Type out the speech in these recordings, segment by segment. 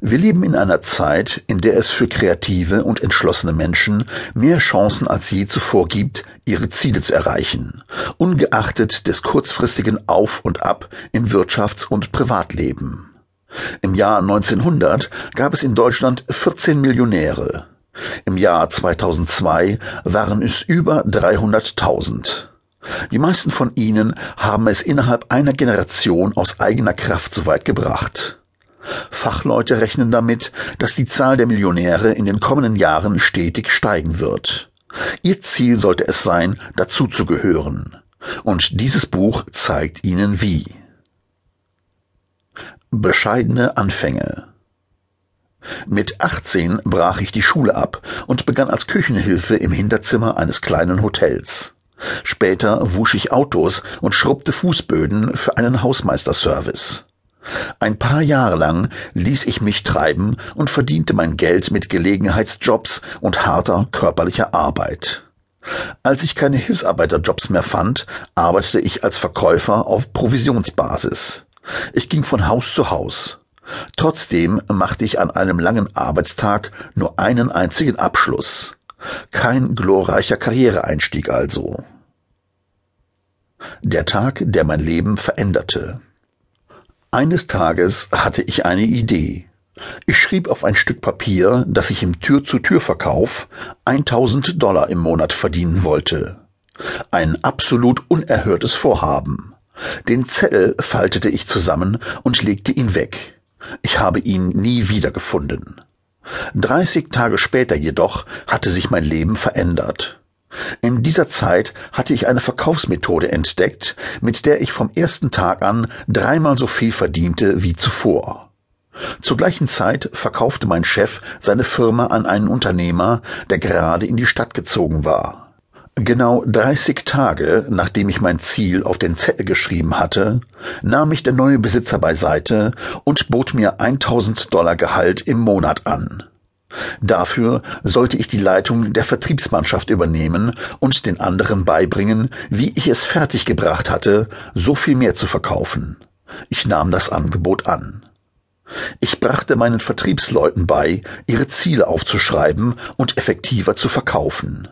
Wir leben in einer Zeit, in der es für kreative und entschlossene Menschen mehr Chancen als je zuvor gibt, ihre Ziele zu erreichen, ungeachtet des kurzfristigen Auf und Ab im Wirtschafts- und Privatleben. Im Jahr 1900 gab es in Deutschland 14 Millionäre. Im Jahr 2002 waren es über 300.000. Die meisten von ihnen haben es innerhalb einer Generation aus eigener Kraft so weit gebracht. Fachleute rechnen damit, dass die Zahl der Millionäre in den kommenden Jahren stetig steigen wird. Ihr Ziel sollte es sein, dazuzugehören. Und dieses Buch zeigt ihnen wie. Bescheidene Anfänge mit 18 brach ich die Schule ab und begann als Küchenhilfe im Hinterzimmer eines kleinen Hotels. Später wusch ich Autos und schrubbte Fußböden für einen Hausmeisterservice. Ein paar Jahre lang ließ ich mich treiben und verdiente mein Geld mit Gelegenheitsjobs und harter körperlicher Arbeit. Als ich keine Hilfsarbeiterjobs mehr fand, arbeitete ich als Verkäufer auf Provisionsbasis. Ich ging von Haus zu Haus. Trotzdem machte ich an einem langen Arbeitstag nur einen einzigen Abschluss. Kein glorreicher Karriereeinstieg also. Der Tag, der mein Leben veränderte. Eines Tages hatte ich eine Idee. Ich schrieb auf ein Stück Papier, dass ich im Tür-zu-Tür-Verkauf 1000 Dollar im Monat verdienen wollte. Ein absolut unerhörtes Vorhaben. Den Zettel faltete ich zusammen und legte ihn weg. Ich habe ihn nie wiedergefunden. Dreißig Tage später jedoch hatte sich mein Leben verändert. In dieser Zeit hatte ich eine Verkaufsmethode entdeckt, mit der ich vom ersten Tag an dreimal so viel verdiente wie zuvor. Zur gleichen Zeit verkaufte mein Chef seine Firma an einen Unternehmer, der gerade in die Stadt gezogen war. Genau 30 Tage, nachdem ich mein Ziel auf den Zettel geschrieben hatte, nahm mich der neue Besitzer beiseite und bot mir 1000 Dollar Gehalt im Monat an. Dafür sollte ich die Leitung der Vertriebsmannschaft übernehmen und den anderen beibringen, wie ich es fertiggebracht hatte, so viel mehr zu verkaufen. Ich nahm das Angebot an. Ich brachte meinen Vertriebsleuten bei, ihre Ziele aufzuschreiben und effektiver zu verkaufen.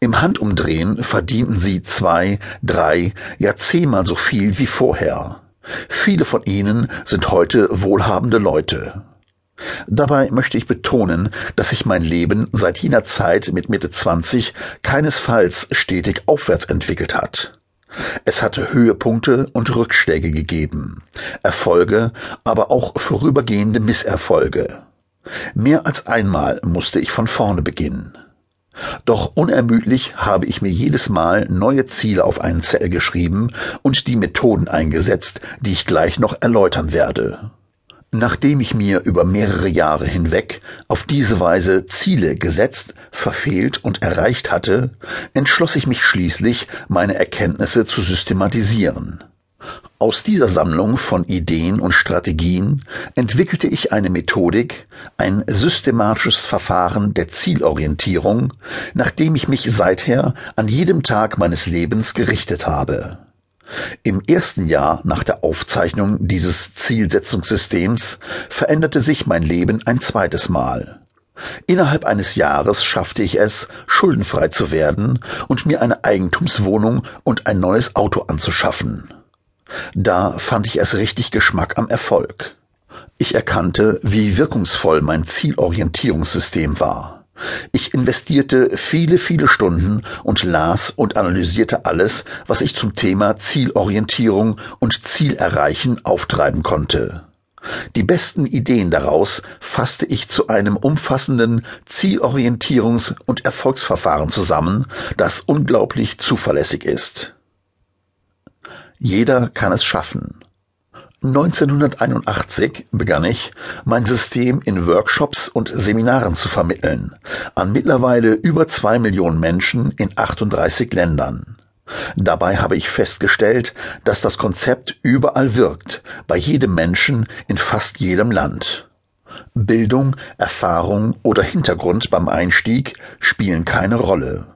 Im Handumdrehen verdienten sie zwei, drei, ja zehnmal so viel wie vorher. Viele von ihnen sind heute wohlhabende Leute. Dabei möchte ich betonen, dass sich mein Leben seit jener Zeit mit Mitte 20 keinesfalls stetig aufwärts entwickelt hat. Es hatte Höhepunkte und Rückschläge gegeben, Erfolge, aber auch vorübergehende Misserfolge. Mehr als einmal musste ich von vorne beginnen. Doch unermüdlich habe ich mir jedes Mal neue Ziele auf einen Zettel geschrieben und die Methoden eingesetzt, die ich gleich noch erläutern werde. Nachdem ich mir über mehrere Jahre hinweg auf diese Weise Ziele gesetzt, verfehlt und erreicht hatte, entschloss ich mich schließlich, meine Erkenntnisse zu systematisieren. Aus dieser Sammlung von Ideen und Strategien entwickelte ich eine Methodik, ein systematisches Verfahren der Zielorientierung, nach dem ich mich seither an jedem Tag meines Lebens gerichtet habe. Im ersten Jahr nach der Aufzeichnung dieses Zielsetzungssystems veränderte sich mein Leben ein zweites Mal. Innerhalb eines Jahres schaffte ich es, schuldenfrei zu werden und mir eine Eigentumswohnung und ein neues Auto anzuschaffen. Da fand ich es richtig Geschmack am Erfolg. Ich erkannte, wie wirkungsvoll mein Zielorientierungssystem war. Ich investierte viele, viele Stunden und las und analysierte alles, was ich zum Thema Zielorientierung und Zielerreichen auftreiben konnte. Die besten Ideen daraus fasste ich zu einem umfassenden Zielorientierungs- und Erfolgsverfahren zusammen, das unglaublich zuverlässig ist. Jeder kann es schaffen. 1981 begann ich, mein System in Workshops und Seminaren zu vermitteln, an mittlerweile über zwei Millionen Menschen in 38 Ländern. Dabei habe ich festgestellt, dass das Konzept überall wirkt, bei jedem Menschen in fast jedem Land. Bildung, Erfahrung oder Hintergrund beim Einstieg spielen keine Rolle.